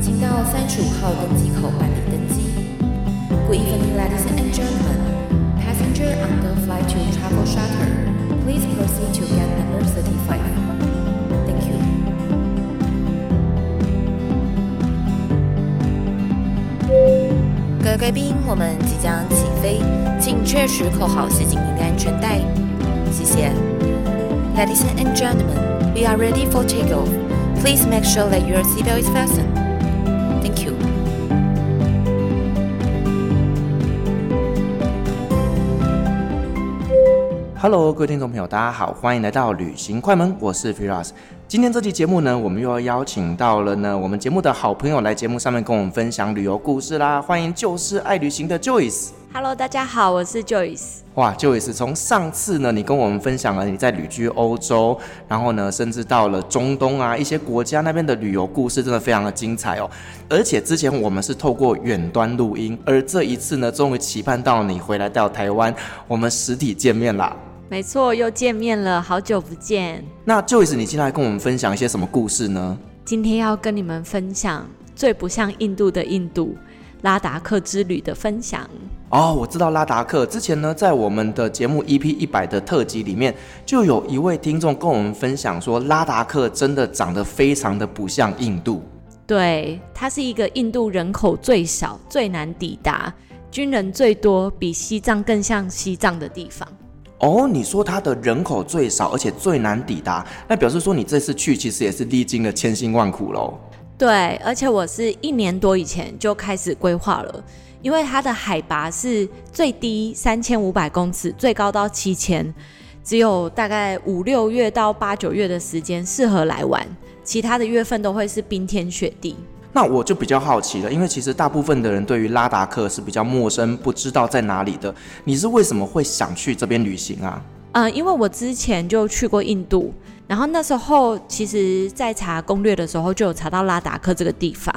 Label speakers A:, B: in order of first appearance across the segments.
A: 请到三十五号登机口办理登机。Good evening, ladies and gentlemen. Passenger on the flight to Travel Charter, please proceed to gate number thirty-five. Thank you. 各位贵宾，我们即将起飞，请确实扣好系紧您的安全带。谢谢。Ladies and gentlemen, we are ready for takeoff. Please make sure that your seatbelt is fastened.
B: Hello，各位听众朋友，大家好，欢迎来到旅行快门，我是 Firas。今天这期节目呢，我们又要邀请到了呢我们节目的好朋友来节目上面跟我们分享旅游故事啦。欢迎就是爱旅行的 Joyce。
C: Hello，大家好，我是 Joyce。
B: 哇，Joyce，从上次呢，你跟我们分享了你在旅居欧洲，然后呢，甚至到了中东啊一些国家那边的旅游故事，真的非常的精彩哦。而且之前我们是透过远端录音，而这一次呢，终于期盼到你回来到台湾，我们实体见面啦。
C: 没错，又见面了，好久不见。
B: 那 Joyce，你今天来跟我们分享一些什么故事呢？
C: 今天要跟你们分享最不像印度的印度——拉达克之旅的分享。
B: 哦，我知道拉达克。之前呢，在我们的节目 EP 一百的特辑里面，就有一位听众跟我们分享说，拉达克真的长得非常的不像印度。
C: 对，它是一个印度人口最少、最难抵达、军人最多、比西藏更像西藏的地方。
B: 哦，你说它的人口最少，而且最难抵达，那表示说你这次去其实也是历经了千辛万苦喽。
C: 对，而且我是一年多以前就开始规划了，因为它的海拔是最低三千五百公尺，最高到七千，只有大概五六月到八九月的时间适合来玩，其他的月份都会是冰天雪地。
B: 那我就比较好奇了，因为其实大部分的人对于拉达克是比较陌生，不知道在哪里的。你是为什么会想去这边旅行啊？
C: 嗯，因为我之前就去过印度，然后那时候其实在查攻略的时候就有查到拉达克这个地方。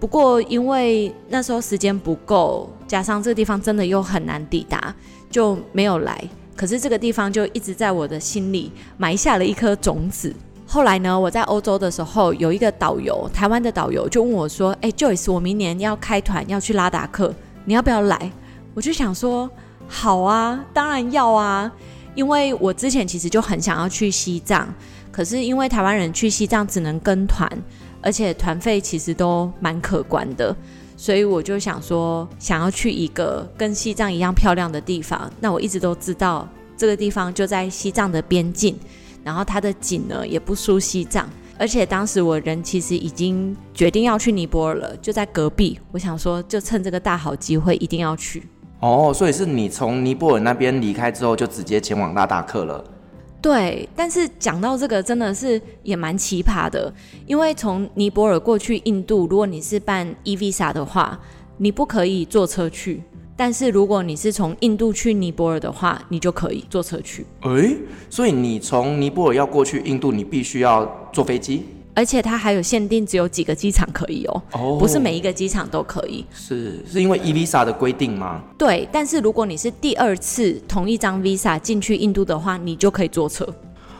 C: 不过因为那时候时间不够，加上这个地方真的又很难抵达，就没有来。可是这个地方就一直在我的心里埋下了一颗种子。后来呢，我在欧洲的时候，有一个导游，台湾的导游就问我说：“哎，Joyce，我明年要开团要去拉达克，你要不要来？”我就想说：“好啊，当然要啊，因为我之前其实就很想要去西藏，可是因为台湾人去西藏只能跟团，而且团费其实都蛮可观的，所以我就想说，想要去一个跟西藏一样漂亮的地方。那我一直都知道这个地方就在西藏的边境。”然后它的景呢也不输西藏，而且当时我人其实已经决定要去尼泊尔了，就在隔壁。我想说，就趁这个大好机会，一定要去。
B: 哦，所以是你从尼泊尔那边离开之后，就直接前往拉达克了。
C: 对，但是讲到这个，真的是也蛮奇葩的，因为从尼泊尔过去印度，如果你是办 e-visa 的话，你不可以坐车去。但是如果你是从印度去尼泊尔的话，你就可以坐车去。
B: 诶，所以你从尼泊尔要过去印度，你必须要坐飞机，
C: 而且它还有限定，只有几个机场可以哦，哦，不是每一个机场都可以。
B: 是是因为 e visa 的规定吗？
C: 对，但是如果你是第二次同一张 visa 进去印度的话，你就可以坐车。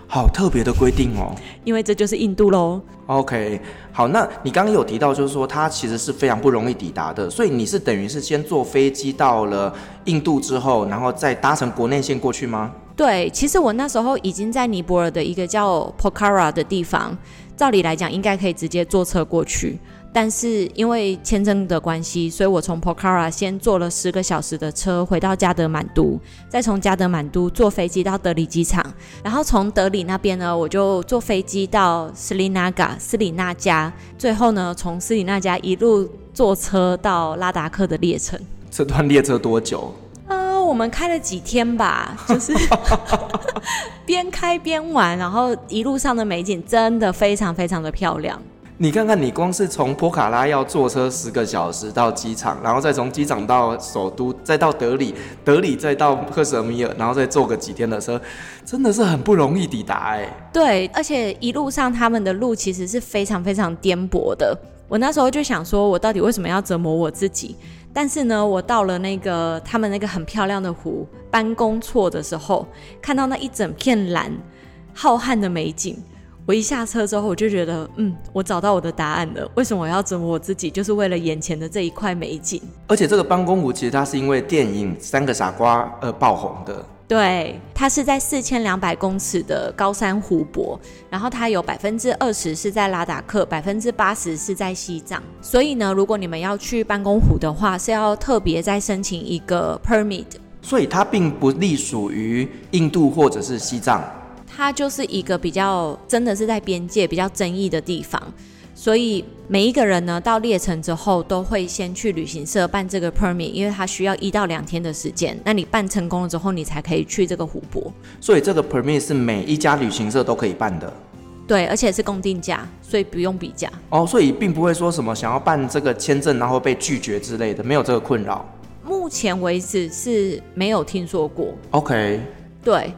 B: 好特别的规定哦，
C: 因为这就是印度喽。
B: OK，好，那你刚刚有提到，就是说它其实是非常不容易抵达的，所以你是等于是先坐飞机到了印度之后，然后再搭乘国内线过去吗？
C: 对，其实我那时候已经在尼泊尔的一个叫 Pokhara 的地方，照理来讲应该可以直接坐车过去。但是因为签证的关系，所以我从 Pokhara 先坐了十个小时的车回到加德满都，再从加德满都坐飞机到德里机场，然后从德里那边呢，我就坐飞机到斯里纳加，斯里纳加，最后呢，从斯里纳加一路坐车到拉达克的列程。
B: 这段列车多久？
C: 呃，我们开了几天吧，就是 边开边玩，然后一路上的美景真的非常非常的漂亮。
B: 你看看，你光是从波卡拉要坐车十个小时到机场，然后再从机场到首都，再到德里，德里再到克什米尔，然后再坐个几天的车，真的是很不容易抵达哎。
C: 对，而且一路上他们的路其实是非常非常颠簸的。我那时候就想说，我到底为什么要折磨我自己？但是呢，我到了那个他们那个很漂亮的湖班公错的时候，看到那一整片蓝，浩瀚的美景。我一下车之后，我就觉得，嗯，我找到我的答案了。为什么我要折磨我自己？就是为了眼前的这一块美景。
B: 而且这个班公湖其实它是因为电影《三个傻瓜》而爆红的。
C: 对，它是在四千两百公尺的高山湖泊，然后它有百分之二十是在拉达克，百分之八十是在西藏。所以呢，如果你们要去办公湖的话，是要特别再申请一个 permit。
B: 所以它并不隶属于印度或者是西藏。
C: 它就是一个比较真的是在边界比较争议的地方，所以每一个人呢到列城之后都会先去旅行社办这个 permit，因为它需要一到两天的时间。那你办成功了之后，你才可以去这个湖泊。
B: 所以这个 permit 是每一家旅行社都可以办的。
C: 对，而且是公定价，所以不用比价。
B: 哦，所以并不会说什么想要办这个签证然后被拒绝之类的，没有这个困扰。
C: 目前为止是没有听说过。
B: OK。
C: 对。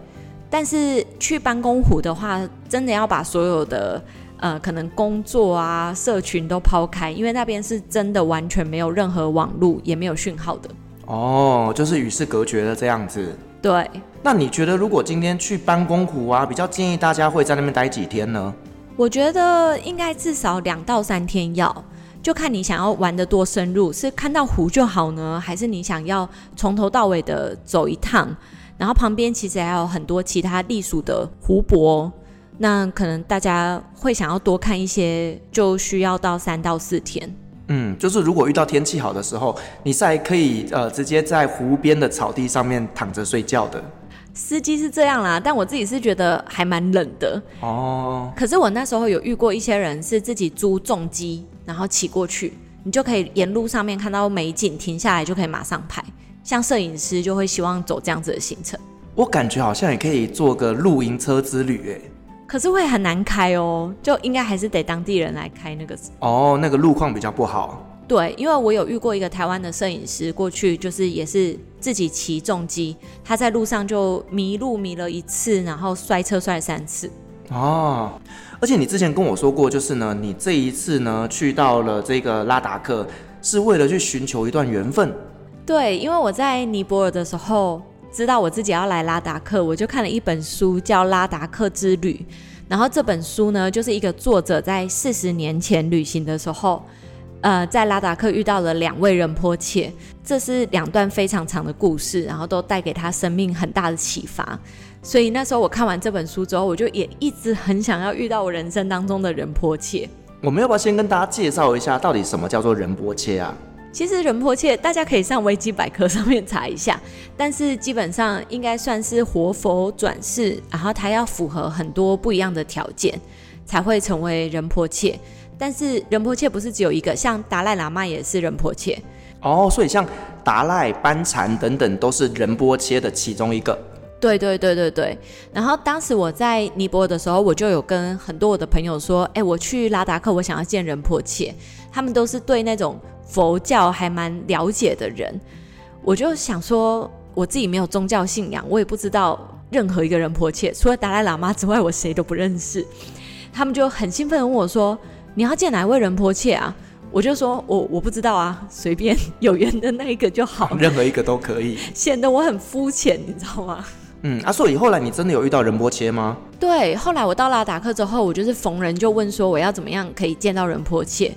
C: 但是去班公湖的话，真的要把所有的呃可能工作啊、社群都抛开，因为那边是真的完全没有任何网络，也没有讯号的。
B: 哦，就是与世隔绝的这样子。
C: 对。
B: 那你觉得如果今天去班公湖啊，比较建议大家会在那边待几天呢？
C: 我觉得应该至少两到三天要，就看你想要玩的多深入，是看到湖就好呢，还是你想要从头到尾的走一趟？然后旁边其实还有很多其他隶属的湖泊，那可能大家会想要多看一些，就需要到三到四天。
B: 嗯，就是如果遇到天气好的时候，你是还可以呃直接在湖边的草地上面躺着睡觉的。
C: 司机是这样啦，但我自己是觉得还蛮冷的
B: 哦。
C: 可是我那时候有遇过一些人是自己租重机，然后骑过去，你就可以沿路上面看到美景，停下来就可以马上拍。像摄影师就会希望走这样子的行程，
B: 我感觉好像也可以做个露营车之旅哎，
C: 可是会很难开哦，就应该还是得当地人来开那个
B: 哦，那个路况比较不好。
C: 对，因为我有遇过一个台湾的摄影师过去，就是也是自己骑重机，他在路上就迷路迷了一次，然后摔车摔了三次。
B: 哦，而且你之前跟我说过，就是呢，你这一次呢去到了这个拉达克，是为了去寻求一段缘分。
C: 对，因为我在尼泊尔的时候，知道我自己要来拉达克，我就看了一本书，叫《拉达克之旅》。然后这本书呢，就是一个作者在四十年前旅行的时候，呃，在拉达克遇到了两位仁波切，这是两段非常长的故事，然后都带给他生命很大的启发。所以那时候我看完这本书之后，我就也一直很想要遇到我人生当中的仁波切。
B: 我们要不要先跟大家介绍一下，到底什么叫做仁波切啊？
C: 其实仁波切大家可以上维基百科上面查一下，但是基本上应该算是活佛转世，然后他要符合很多不一样的条件才会成为仁波切。但是仁波切不是只有一个，像达赖喇嘛也是仁波切。
B: 哦，所以像达赖、班禅等等都是仁波切的其中一个。
C: 对对对对对。然后当时我在尼泊尔的时候，我就有跟很多我的朋友说，哎，我去拉达克，我想要见仁波切。他们都是对那种。佛教还蛮了解的人，我就想说，我自己没有宗教信仰，我也不知道任何一个仁波切，除了达赖喇嘛之外，我谁都不认识。他们就很兴奋地问我说：“你要见哪一位仁波切啊？”我就说：“我我不知道啊，随便有缘的那一个就好，
B: 任何一个都可以。”
C: 显得我很肤浅，你知道吗？
B: 嗯，啊，所以后来你真的有遇到仁波切吗？
C: 对，后来我到拉达克之后，我就是逢人就问说，我要怎么样可以见到仁波切。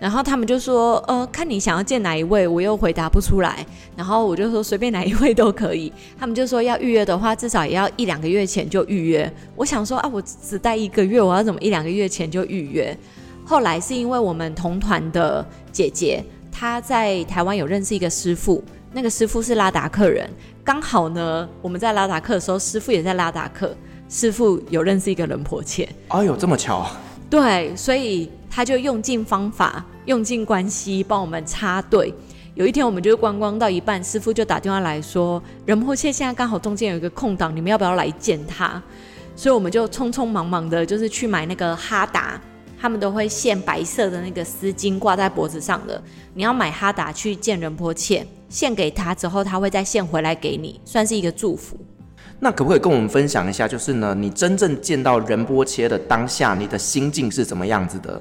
C: 然后他们就说，呃，看你想要见哪一位，我又回答不出来。然后我就说随便哪一位都可以。他们就说要预约的话，至少也要一两个月前就预约。我想说啊，我只待一个月，我要怎么一两个月前就预约？后来是因为我们同团的姐姐，她在台湾有认识一个师傅，那个师傅是拉达克人，刚好呢，我们在拉达克的时候，师傅也在拉达克，师傅有认识一个人婆切。
B: 哎呦，这么巧！
C: 对，所以他就用尽方法。用尽关系帮我们插队，有一天我们就观光到一半，师傅就打电话来说，仁波切现在刚好中间有一个空档，你们要不要来见他？所以我们就匆匆忙忙的，就是去买那个哈达，他们都会献白色的那个丝巾挂在脖子上的。你要买哈达去见仁波切，献给他之后，他会再献回来给你，算是一个祝福。
B: 那可不可以跟我们分享一下，就是呢，你真正见到仁波切的当下，你的心境是怎么样子的？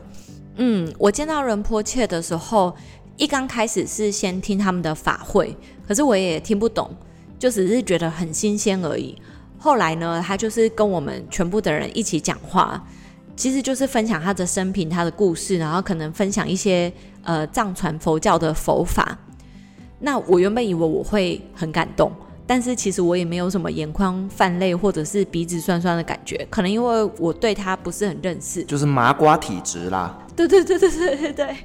C: 嗯，我见到仁波切的时候，一刚开始是先听他们的法会，可是我也听不懂，就只是觉得很新鲜而已。后来呢，他就是跟我们全部的人一起讲话，其实就是分享他的生平、他的故事，然后可能分享一些呃藏传佛教的佛法。那我原本以为我会很感动，但是其实我也没有什么眼眶泛泪或者是鼻子酸酸的感觉，可能因为我对他不是很认识，
B: 就是麻瓜体质啦。
C: 对对对对对对对。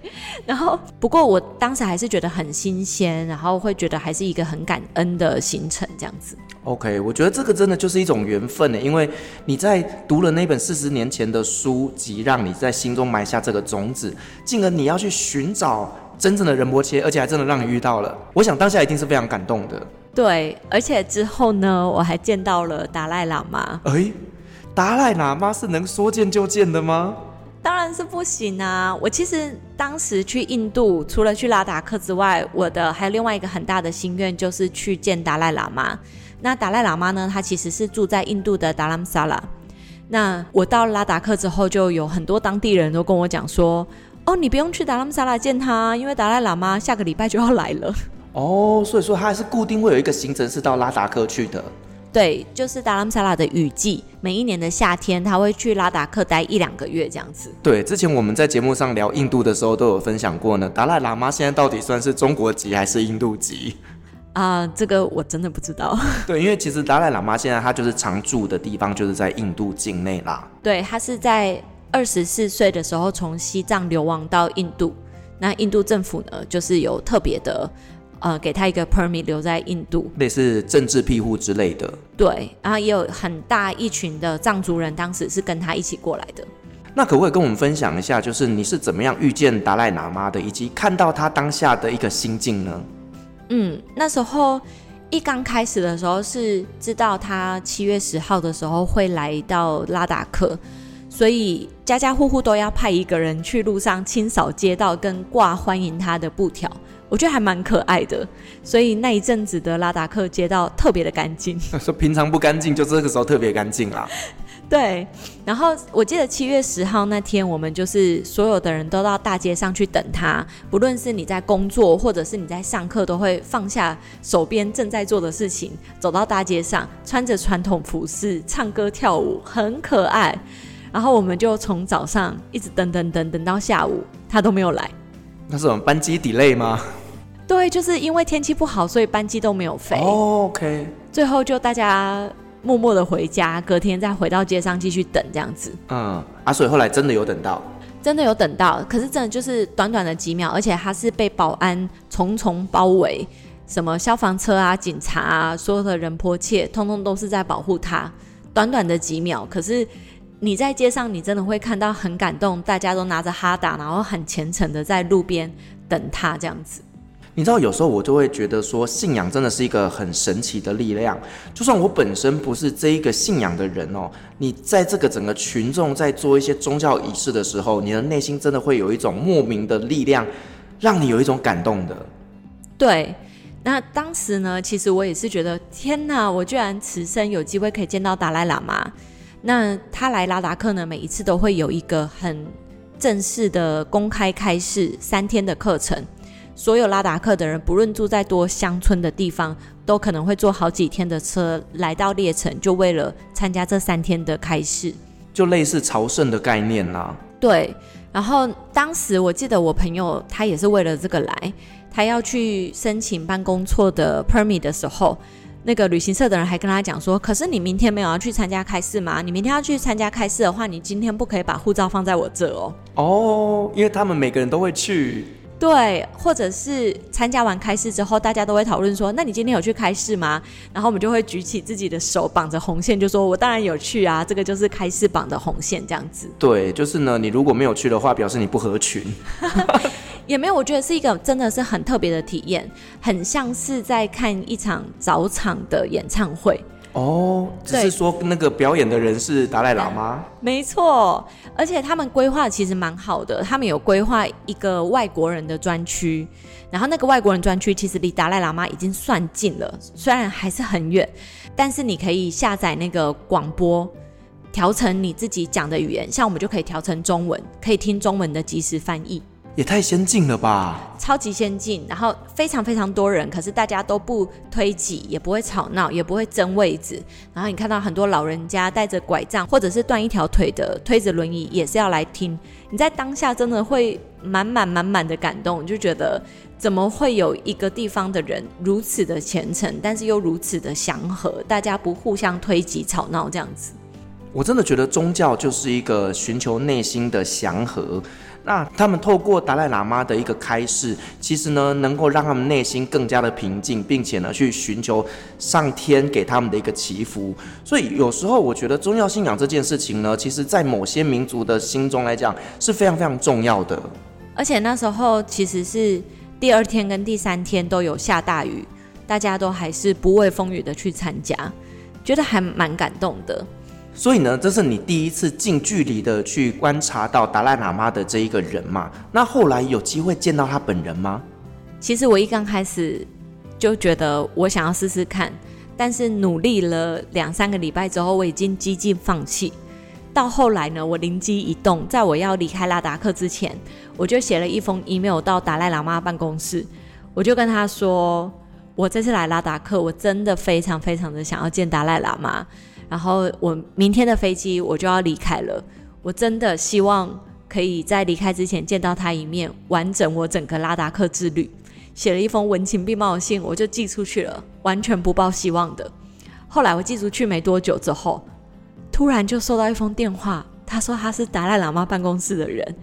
C: 然后不过我当时还是觉得很新鲜，然后会觉得还是一个很感恩的行程这样子。
B: OK，我觉得这个真的就是一种缘分呢，因为你在读了那本四十年前的书籍，让你在心中埋下这个种子，进而你要去寻找真正的仁波切，而且还真的让你遇到了。我想当下一定是非常感动的。
C: 对，而且之后呢，我还见到了达赖喇嘛。
B: 哎，达赖喇嘛是能说见就见的吗？
C: 当然是不行啊！我其实当时去印度，除了去拉达克之外，我的还有另外一个很大的心愿，就是去见达赖喇嘛。那达赖喇嘛呢？他其实是住在印度的达兰萨拉。那我到拉达克之后，就有很多当地人都跟我讲说：“哦，你不用去达兰萨拉见他，因为达赖喇嘛下个礼拜就要来了。”
B: 哦，所以说他还是固定会有一个行程是到拉达克去的。
C: 对，就是达兰萨拉的雨季，每一年的夏天他会去拉达克待一两个月这样子。
B: 对，之前我们在节目上聊印度的时候都有分享过呢。达赖喇嘛现在到底算是中国籍还是印度籍？
C: 啊、呃，这个我真的不知道。
B: 对，因为其实达赖喇嘛现在他就是常住的地方，就是在印度境内啦。
C: 对，他是在二十四岁的时候从西藏流亡到印度，那印度政府呢，就是有特别的，呃，给他一个 permit 留在印度，
B: 类似政治庇护之类的。
C: 对，然后也有很大一群的藏族人，当时是跟他一起过来的。
B: 那可不可以跟我们分享一下，就是你是怎么样遇见达赖喇嘛的，以及看到他当下的一个心境呢？
C: 嗯，那时候一刚开始的时候是知道他七月十号的时候会来到拉达克，所以家家户户都要派一个人去路上清扫街道跟挂欢迎他的布条，我觉得还蛮可爱的。所以那一阵子的拉达克街道特别的干净，
B: 说平常不干净，就这个时候特别干净啦。
C: 对，然后我记得七月十号那天，我们就是所有的人都到大街上去等他，不论是你在工作或者是你在上课，都会放下手边正在做的事情，走到大街上，穿着传统服饰，唱歌跳舞，很可爱。然后我们就从早上一直等等等等到下午，他都没有来。
B: 那是我们班机 delay 吗？
C: 对，就是因为天气不好，所以班机都没有飞。
B: Oh, OK。
C: 最后就大家。默默的回家，隔天再回到街上继续等这样子。
B: 嗯，啊，所以后来真的有等到，
C: 真的有等到，可是真的就是短短的几秒，而且他是被保安重重包围，什么消防车啊、警察啊，所有的人迫切，通通都是在保护他。短短的几秒，可是你在街上，你真的会看到很感动，大家都拿着哈达，然后很虔诚的在路边等他这样子。
B: 你知道，有时候我就会觉得说，信仰真的是一个很神奇的力量。就算我本身不是这一个信仰的人哦，你在这个整个群众在做一些宗教仪式的时候，你的内心真的会有一种莫名的力量，让你有一种感动的。
C: 对，那当时呢，其实我也是觉得，天哪，我居然此生有机会可以见到达赖喇嘛。那他来拉达克呢，每一次都会有一个很正式的公开开示三天的课程。所有拉达克的人，不论住在多乡村的地方，都可能会坐好几天的车来到列城，就为了参加这三天的开市，
B: 就类似朝圣的概念啦。
C: 对，然后当时我记得我朋友他也是为了这个来，他要去申请办公错的 permit 的时候，那个旅行社的人还跟他讲说：“可是你明天没有要去参加开市吗？你明天要去参加开市的话，你今天不可以把护照放在我这哦。”
B: 哦，因为他们每个人都会去。
C: 对，或者是参加完开市之后，大家都会讨论说：“那你今天有去开市吗？”然后我们就会举起自己的手，绑着红线，就说：“我当然有去啊，这个就是开市绑的红线，这样子。”
B: 对，就是呢，你如果没有去的话，表示你不合群。
C: 也没有，我觉得是一个真的是很特别的体验，很像是在看一场早场的演唱会。
B: 哦，只是说那个表演的人是达赖喇嘛？
C: 没错，而且他们规划其实蛮好的，他们有规划一个外国人的专区，然后那个外国人专区其实离达赖喇嘛已经算近了，虽然还是很远，但是你可以下载那个广播。调成你自己讲的语言，像我们就可以调成中文，可以听中文的即时翻译，
B: 也太先进了吧！
C: 超级先进，然后非常非常多人，可是大家都不推挤，也不会吵闹，也不会争位置。然后你看到很多老人家带着拐杖或者是断一条腿的推着轮椅，也是要来听。你在当下真的会满满满满的感动，就觉得怎么会有一个地方的人如此的虔诚，但是又如此的祥和，大家不互相推挤吵闹这样子。
B: 我真的觉得宗教就是一个寻求内心的祥和。那他们透过达赖喇嘛的一个开示，其实呢，能够让他们内心更加的平静，并且呢，去寻求上天给他们的一个祈福。所以有时候我觉得宗教信仰这件事情呢，其实在某些民族的心中来讲是非常非常重要的。
C: 而且那时候其实是第二天跟第三天都有下大雨，大家都还是不畏风雨的去参加，觉得还蛮感动的。
B: 所以呢，这是你第一次近距离的去观察到达赖喇嘛的这一个人嘛？那后来有机会见到他本人吗？
C: 其实我一刚开始就觉得我想要试试看，但是努力了两三个礼拜之后，我已经几近放弃。到后来呢，我灵机一动，在我要离开拉达克之前，我就写了一封 email 到达赖喇嘛办公室，我就跟他说，我这次来拉达克，我真的非常非常的想要见达赖喇嘛。然后我明天的飞机我就要离开了，我真的希望可以在离开之前见到他一面，完整我整个拉达克之旅。写了一封文情并茂的信，我就寄出去了，完全不抱希望的。后来我寄出去没多久之后，突然就收到一封电话，他说他是达赖喇嘛办公室的人，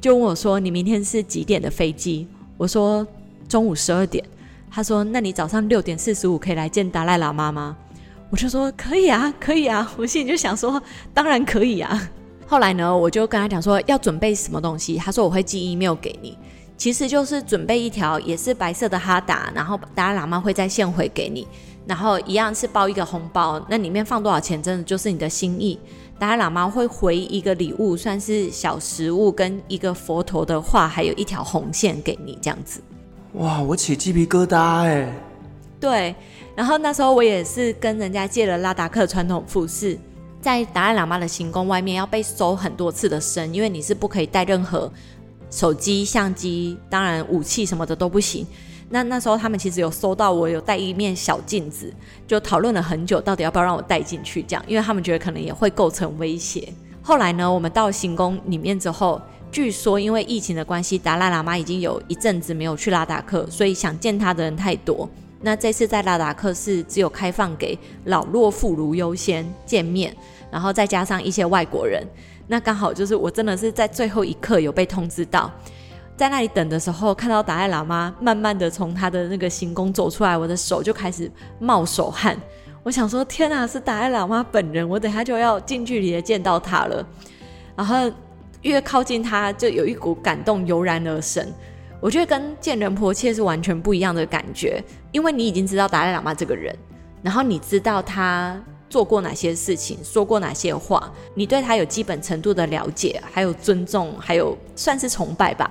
C: 就问我说：“你明天是几点的飞机？”我说：“中午十二点。”他说：“那你早上六点四十五可以来见达赖喇嘛吗？”我就说可以啊，可以啊，我心里就想说，当然可以啊。后来呢，我就跟他讲说要准备什么东西，他说我会寄 email 给你，其实就是准备一条也是白色的哈达，然后达拉喇嘛会再现回给你，然后一样是包一个红包，那里面放多少钱，真的就是你的心意。达赖喇嘛会回一个礼物，算是小食物跟一个佛头的画，还有一条红线给你这样子。
B: 哇，我起鸡皮疙瘩哎。
C: 对。然后那时候我也是跟人家借了拉达克传统服饰，在达赖喇嘛的行宫外面要被搜很多次的身，因为你是不可以带任何手机、相机，当然武器什么的都不行。那那时候他们其实有搜到我有带一面小镜子，就讨论了很久，到底要不要让我带进去这样，因为他们觉得可能也会构成威胁。后来呢，我们到行宫里面之后，据说因为疫情的关系，达赖喇嘛已经有一阵子没有去拉达克，所以想见他的人太多。那这次在拉达克是只有开放给老弱妇孺优先见面，然后再加上一些外国人。那刚好就是我真的是在最后一刻有被通知到，在那里等的时候，看到达赖喇嘛慢慢的从他的那个行宫走出来，我的手就开始冒手汗。我想说，天啊，是达赖喇嘛本人，我等下就要近距离的见到他了。然后越靠近他，就有一股感动油然而生。我觉得跟见人婆切是完全不一样的感觉，因为你已经知道达赖喇嘛这个人，然后你知道他做过哪些事情，说过哪些话，你对他有基本程度的了解，还有尊重，还有算是崇拜吧。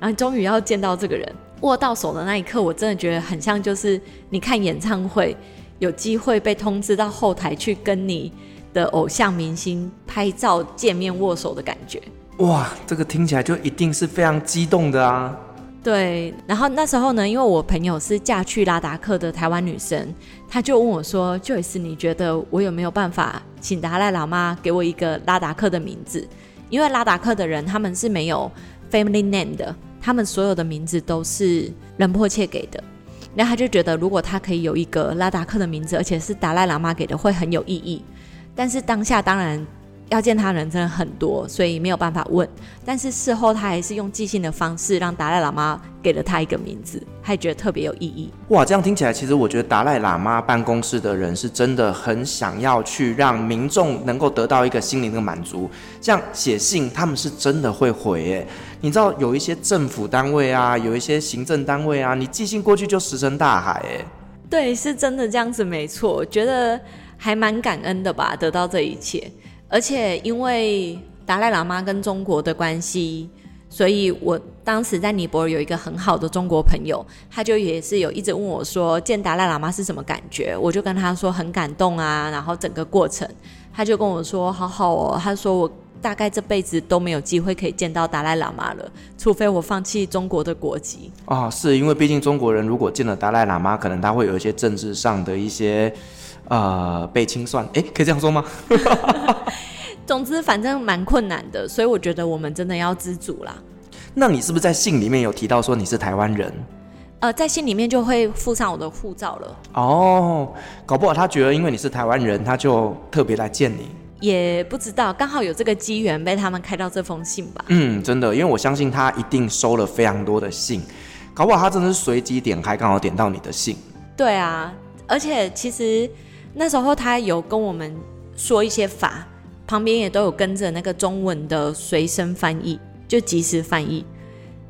C: 然后终于要见到这个人，握到手的那一刻，我真的觉得很像就是你看演唱会，有机会被通知到后台去跟你的偶像明星拍照、见面、握手的感觉。
B: 哇，这个听起来就一定是非常激动的啊！
C: 对，然后那时候呢，因为我朋友是嫁去拉达克的台湾女生，她就问我说：“Joyce，你觉得我有没有办法请达赖喇嘛给我一个拉达克的名字？因为拉达克的人他们是没有 family name 的，他们所有的名字都是仁波切给的。那他就觉得如果他可以有一个拉达克的名字，而且是达赖喇嘛给的，会很有意义。但是当下当然要见他的人真的很多，所以没有办法问。但是事后他还是用寄信的方式让达赖喇嘛给了他一个名字，他也觉得特别有意义。
B: 哇，这样听起来，其实我觉得达赖喇嘛办公室的人是真的很想要去让民众能够得到一个心灵的满足。像写信，他们是真的会回诶。你知道有一些政府单位啊，有一些行政单位啊，你寄信过去就石沉大海诶。
C: 对，是真的这样子，没错。觉得还蛮感恩的吧，得到这一切。而且因为达赖喇嘛跟中国的关系，所以我当时在尼泊尔有一个很好的中国朋友，他就也是有一直问我说，见达赖喇嘛是什么感觉？我就跟他说很感动啊，然后整个过程，他就跟我说好好哦，他说我大概这辈子都没有机会可以见到达赖喇嘛了，除非我放弃中国的国籍。
B: 啊、哦，是因为毕竟中国人如果见了达赖喇嘛，可能他会有一些政治上的一些。呃，被清算，哎，可以这样说吗？
C: 总之，反正蛮困难的，所以我觉得我们真的要知足啦。
B: 那你是不是在信里面有提到说你是台湾人？
C: 呃，在信里面就会附上我的护照了。
B: 哦，搞不好他觉得因为你是台湾人，他就特别来见你。
C: 也不知道，刚好有这个机缘被他们开到这封信吧。
B: 嗯，真的，因为我相信他一定收了非常多的信，搞不好他真的是随机点开，刚好点到你的信。
C: 对啊，而且其实。那时候他有跟我们说一些法，旁边也都有跟着那个中文的随身翻译，就即时翻译，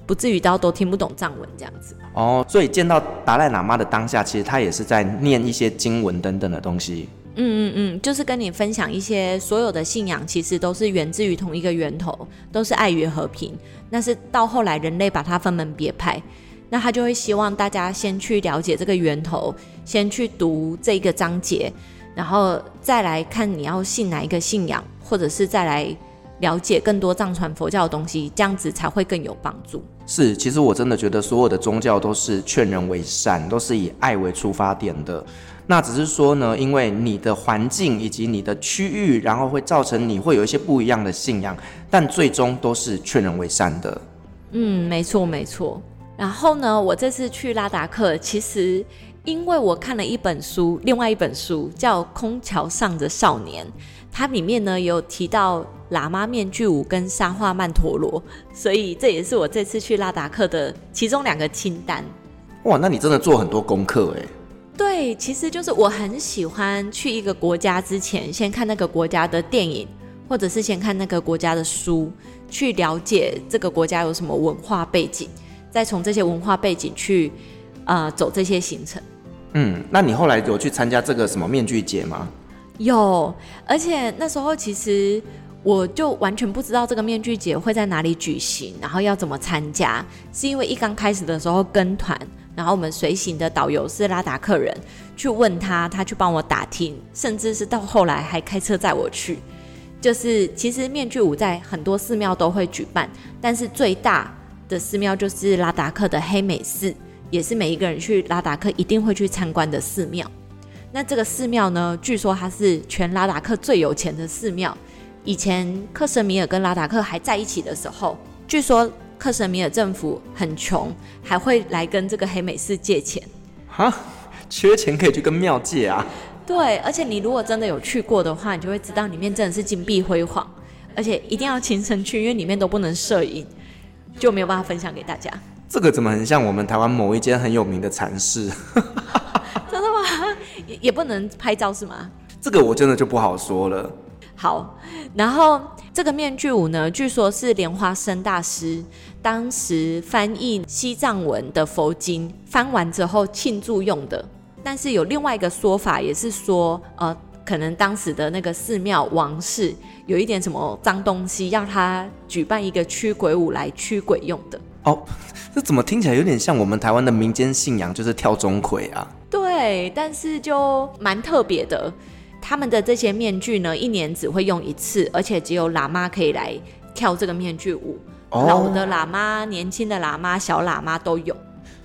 C: 不至于到都听不懂藏文这样子。
B: 哦，所以见到达赖喇嘛的当下，其实他也是在念一些经文等等的东西。
C: 嗯嗯嗯，就是跟你分享一些所有的信仰，其实都是源自于同一个源头，都是爱与和平。那是到后来人类把它分门别派。那他就会希望大家先去了解这个源头，先去读这个章节，然后再来看你要信哪一个信仰，或者是再来了解更多藏传佛教的东西，这样子才会更有帮助。
B: 是，其实我真的觉得所有的宗教都是劝人为善，都是以爱为出发点的。那只是说呢，因为你的环境以及你的区域，然后会造成你会有一些不一样的信仰，但最终都是劝人为善的。
C: 嗯，没错，没错。然后呢，我这次去拉达克，其实因为我看了一本书，另外一本书叫《空桥上的少年》，它里面呢有提到喇嘛面具舞跟沙画曼陀罗，所以这也是我这次去拉达克的其中两个清单。
B: 哇，那你真的做很多功课哎。
C: 对，其实就是我很喜欢去一个国家之前，先看那个国家的电影，或者是先看那个国家的书，去了解这个国家有什么文化背景。再从这些文化背景去，呃，走这些行程。
B: 嗯，那你后来有去参加这个什么面具节吗？
C: 有，而且那时候其实我就完全不知道这个面具节会在哪里举行，然后要怎么参加。是因为一刚开始的时候跟团，然后我们随行的导游是拉达克人，去问他，他去帮我打听，甚至是到后来还开车载我去。就是其实面具舞在很多寺庙都会举办，但是最大。的寺庙就是拉达克的黑美寺，也是每一个人去拉达克一定会去参观的寺庙。那这个寺庙呢，据说它是全拉达克最有钱的寺庙。以前克什米尔跟拉达克还在一起的时候，据说克什米尔政府很穷，还会来跟这个黑美寺借钱。
B: 哈，缺钱可以去跟庙借啊？
C: 对，而且你如果真的有去过的话，你就会知道里面真的是金碧辉煌，而且一定要亲身去，因为里面都不能摄影。就没有办法分享给大家。
B: 这个怎么很像我们台湾某一间很有名的禅寺？
C: 真的吗？也也不能拍照是吗？
B: 这个我真的就不好说了。
C: 好，然后这个面具舞呢，据说是莲花生大师当时翻译西藏文的佛经，翻完之后庆祝用的。但是有另外一个说法，也是说，呃。可能当时的那个寺庙王室有一点什么脏东西，要他举办一个驱鬼舞来驱鬼用的。
B: 哦，这怎么听起来有点像我们台湾的民间信仰，就是跳钟馗啊？
C: 对，但是就蛮特别的。他们的这些面具呢，一年只会用一次，而且只有喇嘛可以来跳这个面具舞。哦，老的喇嘛、年轻的喇嘛、小喇嘛都有。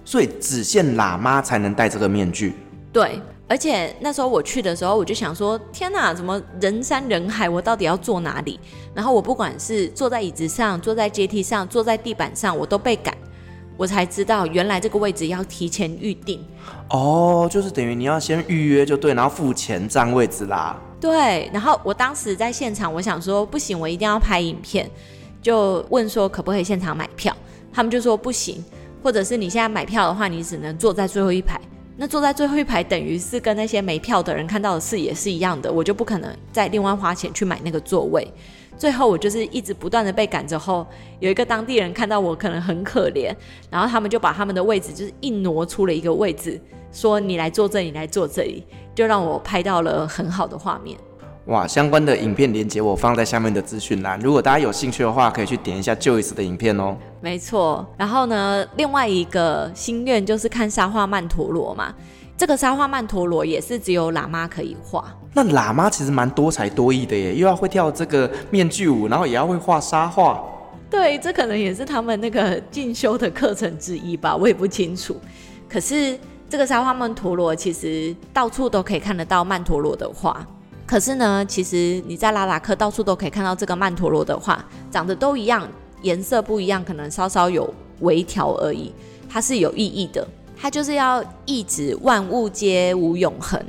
B: 所以只限喇嘛才能戴这个面具。
C: 对。而且那时候我去的时候，我就想说：天哪，怎么人山人海？我到底要坐哪里？然后我不管是坐在椅子上、坐在阶梯上、坐在地板上，我都被赶。我才知道，原来这个位置要提前预定。
B: 哦，就是等于你要先预约就对，然后付钱占位置啦。
C: 对，然后我当时在现场，我想说不行，我一定要拍影片，就问说可不可以现场买票，他们就说不行，或者是你现在买票的话，你只能坐在最后一排。那坐在最后一排，等于是跟那些没票的人看到的视野是一样的，我就不可能再另外花钱去买那个座位。最后我就是一直不断的被赶着后，有一个当地人看到我可能很可怜，然后他们就把他们的位置就是硬挪出了一个位置，说你来坐这里，你来坐这里。就让我拍到了很好的画面。
B: 哇，相关的影片连接我放在下面的资讯栏，如果大家有兴趣的话，可以去点一下 Joyce 的影片哦。
C: 没错，然后呢，另外一个心愿就是看沙画曼陀罗嘛。这个沙画曼陀罗也是只有喇嘛可以画。
B: 那喇嘛其实蛮多才多艺的耶，又要会跳这个面具舞，然后也要会画沙画。
C: 对，这可能也是他们那个进修的课程之一吧，我也不清楚。可是。这个沙画曼陀罗其实到处都可以看得到曼陀罗的画，可是呢，其实你在拉达克到处都可以看到这个曼陀罗的话，长得都一样，颜色不一样，可能稍稍有微调而已。它是有意义的，它就是要意指万物皆无永恒，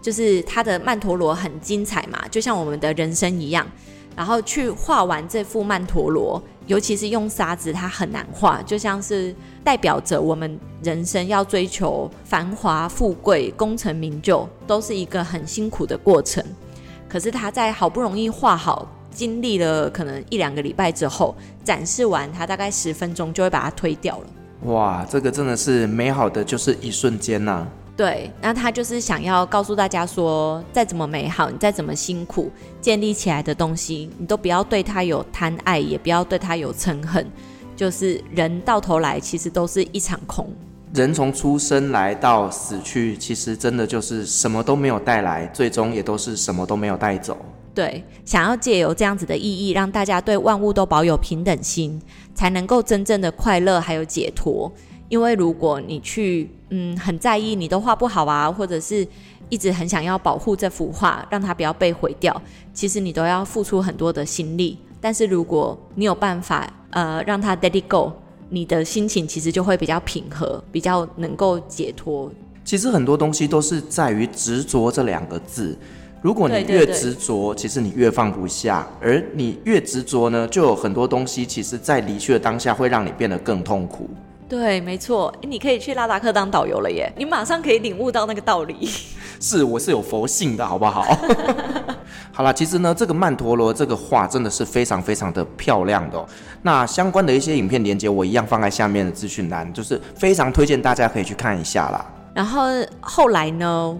C: 就是它的曼陀罗很精彩嘛，就像我们的人生一样。然后去画完这幅曼陀罗，尤其是用沙子，它很难画，就像是代表着我们人生要追求繁华富贵、功成名就，都是一个很辛苦的过程。可是他在好不容易画好，经历了可能一两个礼拜之后，展示完，他大概十分钟就会把它推掉了。
B: 哇，这个真的是美好的，就是一瞬间呐、啊。
C: 对，那他就是想要告诉大家说，再怎么美好，你再怎么辛苦建立起来的东西，你都不要对他有贪爱，也不要对他有嗔恨。就是人到头来其实都是一场空。
B: 人从出生来到死去，其实真的就是什么都没有带来，最终也都是什么都没有带走。
C: 对，想要借由这样子的意义，让大家对万物都保有平等心，才能够真正的快乐还有解脱。因为如果你去，嗯，很在意你都画不好啊，或者是一直很想要保护这幅画，让它不要被毁掉，其实你都要付出很多的心力。但是如果你有办法，呃，让它 let it go，你的心情其实就会比较平和，比较能够解脱。
B: 其实很多东西都是在于执着这两个字。如果你越执着，其实你越放不下，而你越执着呢，就有很多东西，其实在离去的当下会让你变得更痛苦。
C: 对，没错，你可以去拉达克当导游了耶！你马上可以领悟到那个道理。
B: 是，我是有佛性的，好不好？好了，其实呢，这个曼陀罗这个画真的是非常非常的漂亮的哦。那相关的一些影片连接，我一样放在下面的资讯栏，就是非常推荐大家可以去看一下啦。
C: 然后后来呢，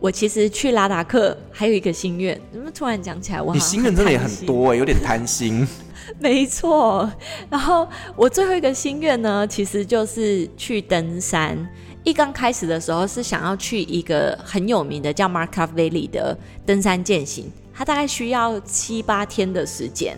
C: 我其实去拉达克还有一个心愿，怎么突然讲起来我，
B: 你心愿真的也很多哎，有点贪心。
C: 没错，然后我最后一个心愿呢，其实就是去登山。一刚开始的时候是想要去一个很有名的叫 Marka Valley 的登山健行，它大概需要七八天的时间。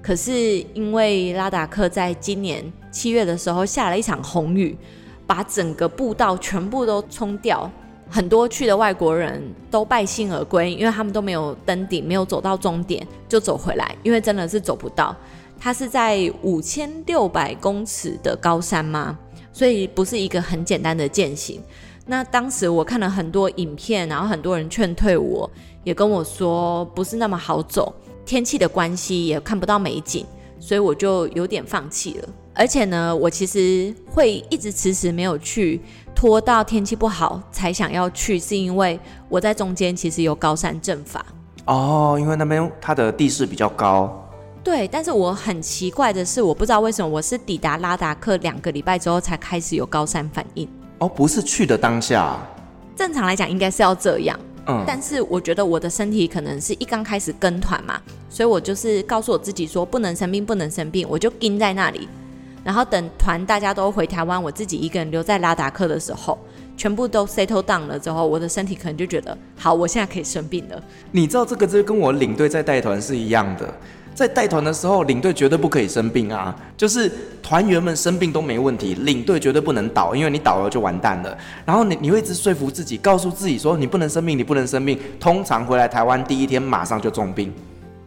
C: 可是因为拉达克在今年七月的时候下了一场红雨，把整个步道全部都冲掉。很多去的外国人都败兴而归，因为他们都没有登顶，没有走到终点就走回来，因为真的是走不到。它是在五千六百公尺的高山吗？所以不是一个很简单的健行。那当时我看了很多影片，然后很多人劝退我，也跟我说不是那么好走，天气的关系也看不到美景，所以我就有点放弃了。而且呢，我其实会一直迟迟没有去。拖到天气不好才想要去，是因为我在中间其实有高山阵法
B: 哦，因为那边它的地势比较高。
C: 对，但是我很奇怪的是，我不知道为什么我是抵达拉达克两个礼拜之后才开始有高山反应。
B: 哦，不是去的当下。
C: 正常来讲应该是要这样，嗯，但是我觉得我的身体可能是一刚开始跟团嘛，所以我就是告诉我自己说不能生病，不能生病，我就盯在那里。然后等团大家都回台湾，我自己一个人留在拉达克的时候，全部都 settle down 了之后，我的身体可能就觉得好，我现在可以生病了。
B: 你知道这个就跟我领队在带团是一样的，在带团的时候，领队绝对不可以生病啊，就是团员们生病都没问题，领队绝对不能倒，因为你倒了就完蛋了。然后你你会一直说服自己，告诉自己说你不能生病，你不能生病。通常回来台湾第一天马上就重病。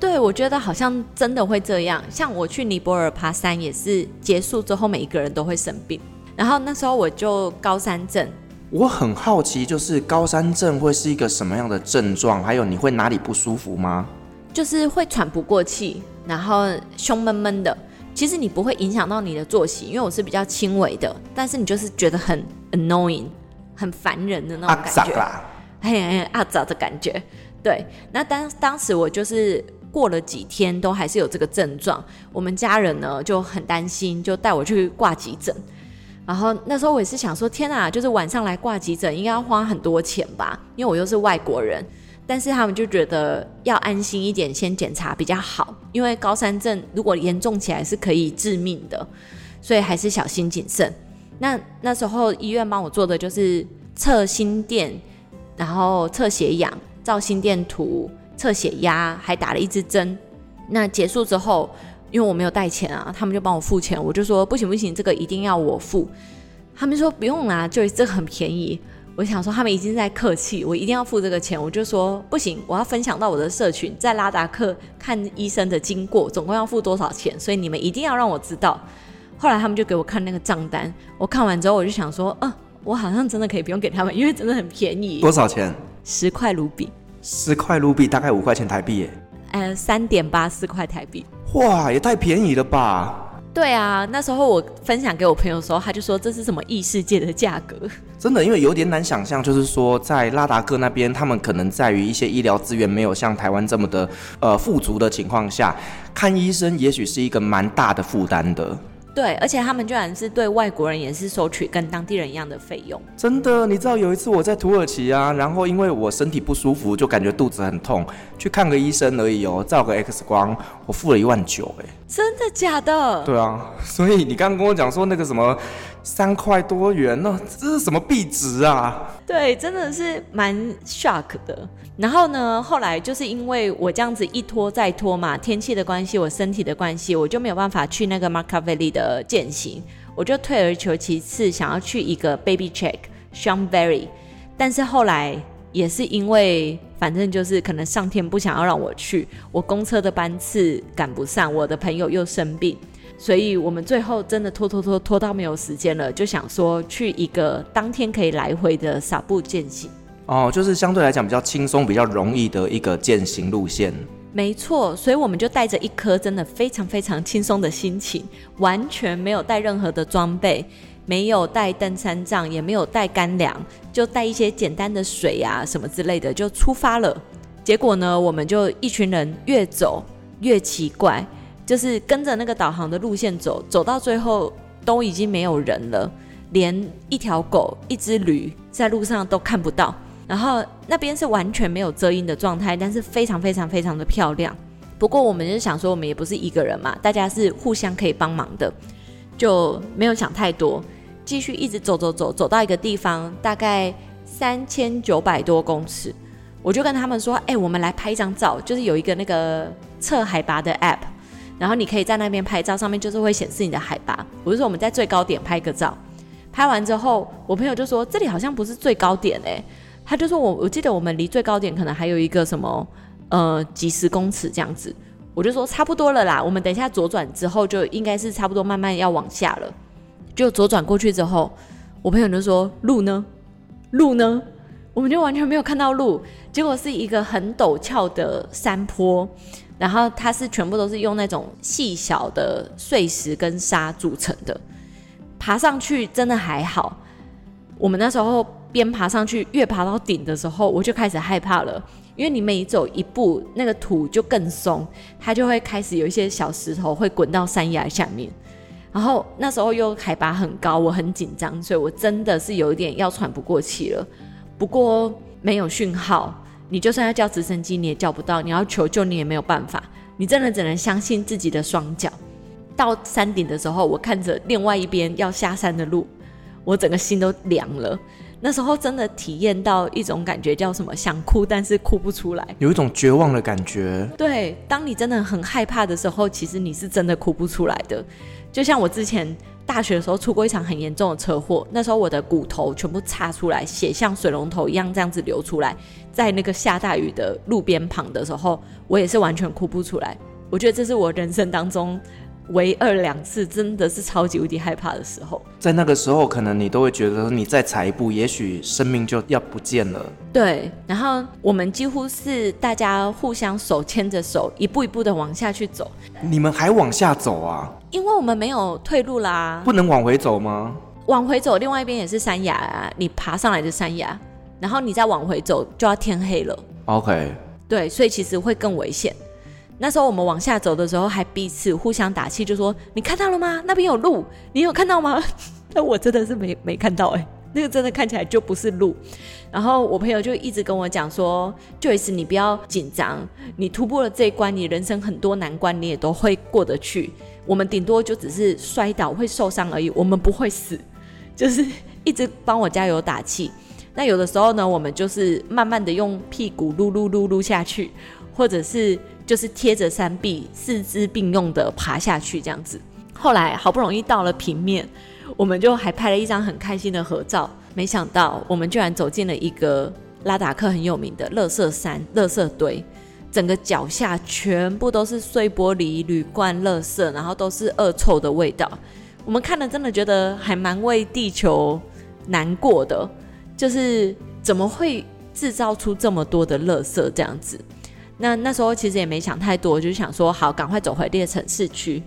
C: 对，我觉得好像真的会这样。像我去尼泊尔爬山，也是结束之后每一个人都会生病。然后那时候我就高山症，
B: 我很好奇，就是高山症会是一个什么样的症状？还有你会哪里不舒服吗？
C: 就是会喘不过气，然后胸闷闷的。其实你不会影响到你的作息，因为我是比较轻微的，但是你就是觉得很 annoying，很烦人的那种感觉，嘿嘿，阿杂的感觉。对，那当当时我就是过了几天都还是有这个症状，我们家人呢就很担心，就带我去挂急诊。然后那时候我也是想说，天哪，就是晚上来挂急诊应该要花很多钱吧？因为我又是外国人。但是他们就觉得要安心一点，先检查比较好，因为高山症如果严重起来是可以致命的，所以还是小心谨慎。那那时候医院帮我做的就是测心电，然后测血氧、照心电图、测血压，还打了一支针。那结束之后，因为我没有带钱啊，他们就帮我付钱。我就说不行不行，这个一定要我付。他们说不用啦，就这个很便宜。我想说，他们已经在客气，我一定要付这个钱。我就说不行，我要分享到我的社群，在拉达克看医生的经过，总共要付多少钱，所以你们一定要让我知道。后来他们就给我看那个账单，我看完之后，我就想说，嗯、呃，我好像真的可以不用给他们，因为真的很便宜。
B: 多少钱？
C: 十块卢比。
B: 十块卢比大概五块钱台币耶。
C: 呃，三点八四块台币。
B: 哇，也太便宜了吧！
C: 对啊，那时候我分享给我朋友的时候，他就说这是什么异世界的价格。
B: 真的，因为有点难想象，就是说在拉达克那边，他们可能在于一些医疗资源没有像台湾这么的呃富足的情况下，看医生也许是一个蛮大的负担的。
C: 对，而且他们居然是对外国人也是收取跟当地人一样的费用。
B: 真的，你知道有一次我在土耳其啊，然后因为我身体不舒服，就感觉肚子很痛，去看个医生而已哦，照个 X 光，我付了一万九，哎，
C: 真的假的？
B: 对啊，所以你刚刚跟我讲说那个什么。三块多元呢？这是什么币值啊？
C: 对，真的是蛮 shock 的。然后呢，后来就是因为我这样子一拖再拖嘛，天气的关系，我身体的关系，我就没有办法去那个 Marcavelli 的健行，我就退而求其次，想要去一个 Baby Check Chambéry。但是后来也是因为，反正就是可能上天不想要让我去，我公车的班次赶不上，我的朋友又生病。所以我们最后真的拖拖拖拖到没有时间了，就想说去一个当天可以来回的撒步践行。
B: 哦，就是相对来讲比较轻松、比较容易的一个践行路线。
C: 没错，所以我们就带着一颗真的非常非常轻松的心情，完全没有带任何的装备，没有带登山杖，也没有带干粮，就带一些简单的水啊什么之类的就出发了。结果呢，我们就一群人越走越奇怪。就是跟着那个导航的路线走，走到最后都已经没有人了，连一条狗、一只驴在路上都看不到。然后那边是完全没有遮阴的状态，但是非常非常非常的漂亮。不过我们就想说，我们也不是一个人嘛，大家是互相可以帮忙的，就没有想太多，继续一直走走走，走到一个地方，大概三千九百多公尺，我就跟他们说：“哎，我们来拍一张照，就是有一个那个测海拔的 app。”然后你可以在那边拍照，上面就是会显示你的海拔。我就说我们在最高点拍个照，拍完之后，我朋友就说这里好像不是最高点哎，他就说我我记得我们离最高点可能还有一个什么呃几十公尺这样子。我就说差不多了啦，我们等一下左转之后就应该是差不多慢慢要往下了。就左转过去之后，我朋友就说路呢？路呢？我们就完全没有看到路，结果是一个很陡峭的山坡。然后它是全部都是用那种细小的碎石跟沙组成的，爬上去真的还好。我们那时候边爬上去，越爬到顶的时候，我就开始害怕了，因为你每走一步，那个土就更松，它就会开始有一些小石头会滚到山崖下面。然后那时候又海拔很高，我很紧张，所以我真的是有一点要喘不过气了。不过没有讯号。你就算要叫直升机，你也叫不到；你要求救，你也没有办法。你真的只能相信自己的双脚。到山顶的时候，我看着另外一边要下山的路，我整个心都凉了。那时候真的体验到一种感觉，叫什么？想哭，但是哭不出来，
B: 有一种绝望的感觉。
C: 对，当你真的很害怕的时候，其实你是真的哭不出来的。就像我之前。大学的时候出过一场很严重的车祸，那时候我的骨头全部插出来，血像水龙头一样这样子流出来，在那个下大雨的路边旁的时候，我也是完全哭不出来。我觉得这是我人生当中唯二两次真的是超级无敌害怕的时候。
B: 在那个时候，可能你都会觉得你再踩一步，也许生命就要不见了。
C: 对，然后我们几乎是大家互相手牵着手，一步一步的往下去走。
B: 你们还往下走啊？
C: 因为我们没有退路啦。
B: 不能往回走吗？
C: 往回走，另外一边也是山崖啊，你爬上来的山崖，然后你再往回走，就要天黑了。
B: OK。
C: 对，所以其实会更危险。那时候我们往下走的时候，还彼此互相打气，就说：“你看到了吗？那边有路，你有看到吗？” 那我真的是没没看到哎、欸，那个真的看起来就不是路。然后我朋友就一直跟我讲说：“Joyce，你不要紧张，你突破了这一关，你人生很多难关你也都会过得去。我们顶多就只是摔倒会受伤而已，我们不会死。”就是一直帮我加油打气。那有的时候呢，我们就是慢慢的用屁股撸撸撸撸下去，或者是就是贴着山壁，四肢并用的爬下去这样子。后来好不容易到了平面，我们就还拍了一张很开心的合照。没想到我们居然走进了一个拉达克很有名的垃圾山、垃圾堆，整个脚下全部都是碎玻璃、铝罐、垃圾，然后都是恶臭的味道。我们看了，真的觉得还蛮为地球难过的，就是怎么会制造出这么多的垃圾这样子？那那时候其实也没想太多，就想说好，赶快走回列城市区。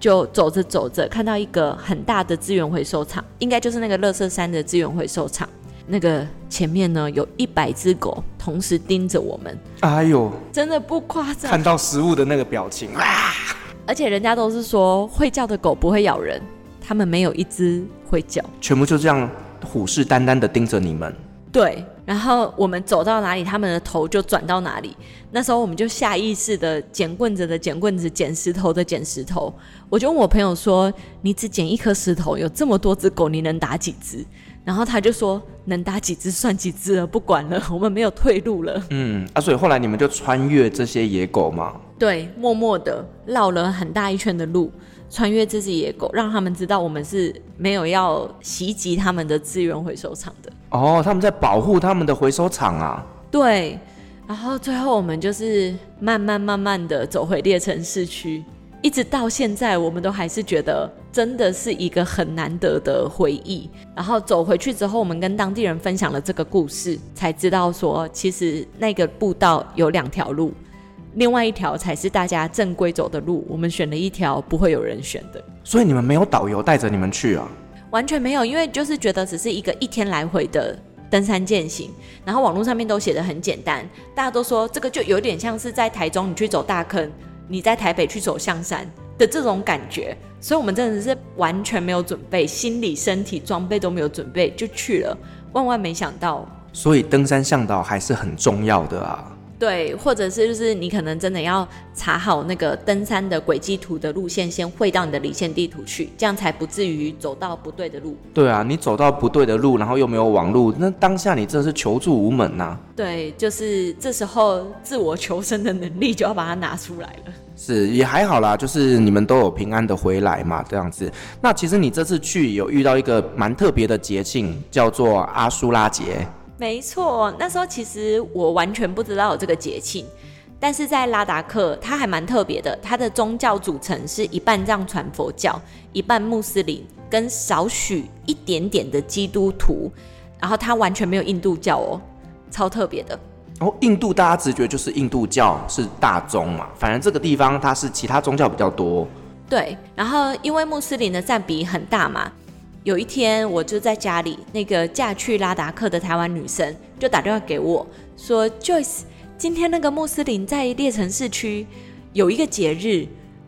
C: 就走着走着，看到一个很大的资源回收厂，应该就是那个乐色山的资源回收厂。那个前面呢，有一百只狗同时盯着我们。
B: 哎呦，
C: 真的不夸张。
B: 看到食物的那个表情啊！
C: 而且人家都是说会叫的狗不会咬人。他们没有一只会叫，
B: 全部就这样虎视眈眈的盯着你们。
C: 对，然后我们走到哪里，他们的头就转到哪里。那时候我们就下意识的捡棍子的捡棍子，捡石头的捡石头。我就问我朋友说：“你只捡一颗石头，有这么多只狗，你能打几只？”然后他就说：“能打几只算几只了，不管了，我们没有退路了。”
B: 嗯，啊，所以后来你们就穿越这些野狗吗？
C: 对，默默的绕了很大一圈的路。穿越这只野狗，让他们知道我们是没有要袭击他们的资源回收厂的。
B: 哦，他们在保护他们的回收厂啊。
C: 对，然后最后我们就是慢慢慢慢的走回列城市区，一直到现在，我们都还是觉得真的是一个很难得的回忆。然后走回去之后，我们跟当地人分享了这个故事，才知道说，其实那个步道有两条路。另外一条才是大家正规走的路，我们选了一条不会有人选的。
B: 所以你们没有导游带着你们去啊？
C: 完全没有，因为就是觉得只是一个一天来回的登山健行，然后网络上面都写的很简单，大家都说这个就有点像是在台中你去走大坑，你在台北去走象山的这种感觉，所以我们真的是完全没有准备，心理、身体、装备都没有准备就去了，万万没想到。
B: 所以登山向导还是很重要的啊。
C: 对，或者是就是你可能真的要查好那个登山的轨迹图的路线，先汇到你的离线地图去，这样才不至于走到不对的路。
B: 对啊，你走到不对的路，然后又没有网路，那当下你真的是求助无门呐、啊。
C: 对，就是这时候自我求生的能力就要把它拿出来了。
B: 是，也还好啦，就是你们都有平安的回来嘛，这样子。那其实你这次去有遇到一个蛮特别的节庆，叫做阿苏拉节。
C: 没错，那时候其实我完全不知道有这个节庆，但是在拉达克，它还蛮特别的。它的宗教组成是一半藏传佛教，一半穆斯林，跟少许一点点的基督徒，然后它完全没有印度教哦，超特别的。
B: 然哦，印度大家直觉就是印度教是大宗嘛，反正这个地方它是其他宗教比较多。
C: 对，然后因为穆斯林的占比很大嘛。有一天，我就在家里，那个嫁去拉达克的台湾女生就打电话给我，说：“Joyce，今天那个穆斯林在列城市区有一个节日，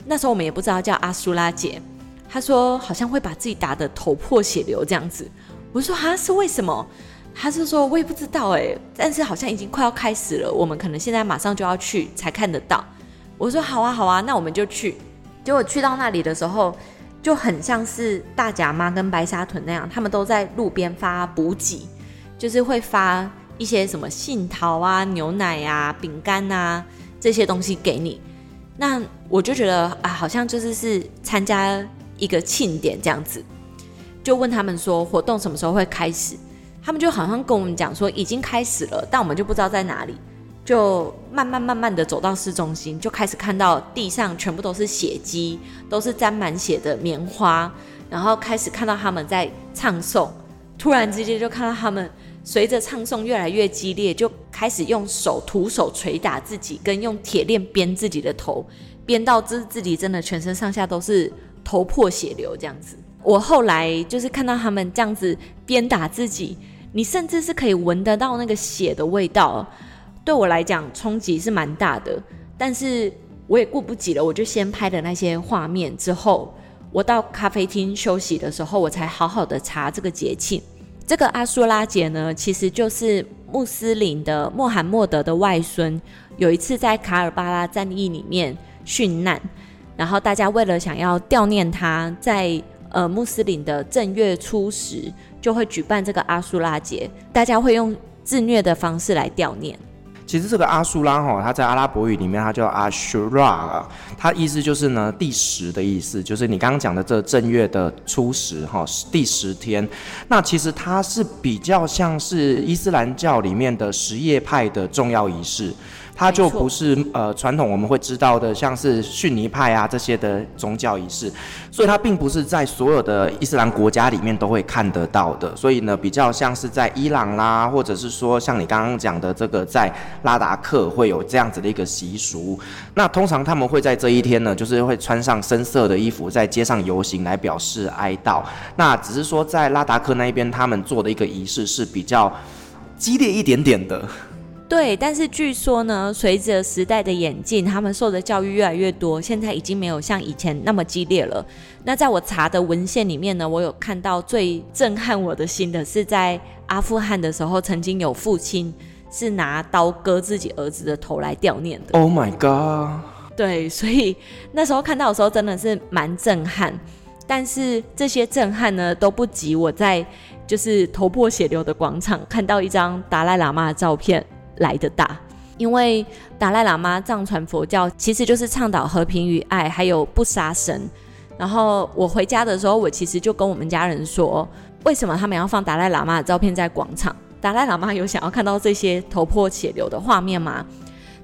C: 那时候我们也不知道叫阿苏拉节。他说好像会把自己打得头破血流这样子。我说啊，是为什么？他是说我也不知道哎，但是好像已经快要开始了，我们可能现在马上就要去才看得到。我说好啊，好啊，那我们就去。结果去到那里的时候。就很像是大甲妈跟白沙屯那样，他们都在路边发补给，就是会发一些什么杏桃啊、牛奶啊、饼干啊这些东西给你。那我就觉得啊，好像就是是参加一个庆典这样子。就问他们说活动什么时候会开始，他们就好像跟我们讲说已经开始了，但我们就不知道在哪里。就慢慢慢慢的走到市中心，就开始看到地上全部都是血迹，都是沾满血的棉花，然后开始看到他们在唱诵，突然之间就看到他们随着唱诵越来越激烈，就开始用手徒手捶打自己，跟用铁链鞭自己的头，鞭到自自己真的全身上下都是头破血流这样子。我后来就是看到他们这样子鞭打自己，你甚至是可以闻得到那个血的味道。对我来讲冲击是蛮大的，但是我也顾不及了，我就先拍了那些画面。之后我到咖啡厅休息的时候，我才好好的查这个节庆。这个阿苏拉节呢，其实就是穆斯林的穆罕默德的外孙，有一次在卡尔巴拉战役里面殉难，然后大家为了想要悼念他，在呃穆斯林的正月初十就会举办这个阿苏拉节，大家会用自虐的方式来悼念。
B: 其实这个阿苏拉哈，它在阿拉伯语里面，它叫阿苏拉，它意思就是呢第十的意思，就是你刚刚讲的这正月的初十哈，第十天。那其实它是比较像是伊斯兰教里面的什叶派的重要仪式。它就不是呃传统我们会知道的，像是逊尼派啊这些的宗教仪式，所以它并不是在所有的伊斯兰国家里面都会看得到的。所以呢，比较像是在伊朗啦，或者是说像你刚刚讲的这个在拉达克会有这样子的一个习俗。那通常他们会在这一天呢，就是会穿上深色的衣服，在街上游行来表示哀悼。那只是说在拉达克那一边，他们做的一个仪式是比较激烈一点点的。
C: 对，但是据说呢，随着时代的演进，他们受的教育越来越多，现在已经没有像以前那么激烈了。那在我查的文献里面呢，我有看到最震撼我的心的是在阿富汗的时候，曾经有父亲是拿刀割自己儿子的头来悼念的。
B: Oh my god！
C: 对，所以那时候看到的时候真的是蛮震撼。但是这些震撼呢，都不及我在就是头破血流的广场看到一张达赖喇嘛的照片来的大，因为达赖喇嘛藏传佛教其实就是倡导和平与爱，还有不杀生。然后我回家的时候，我其实就跟我们家人说，为什么他们要放达赖喇嘛的照片在广场？达赖喇嘛有想要看到这些头破血流的画面吗？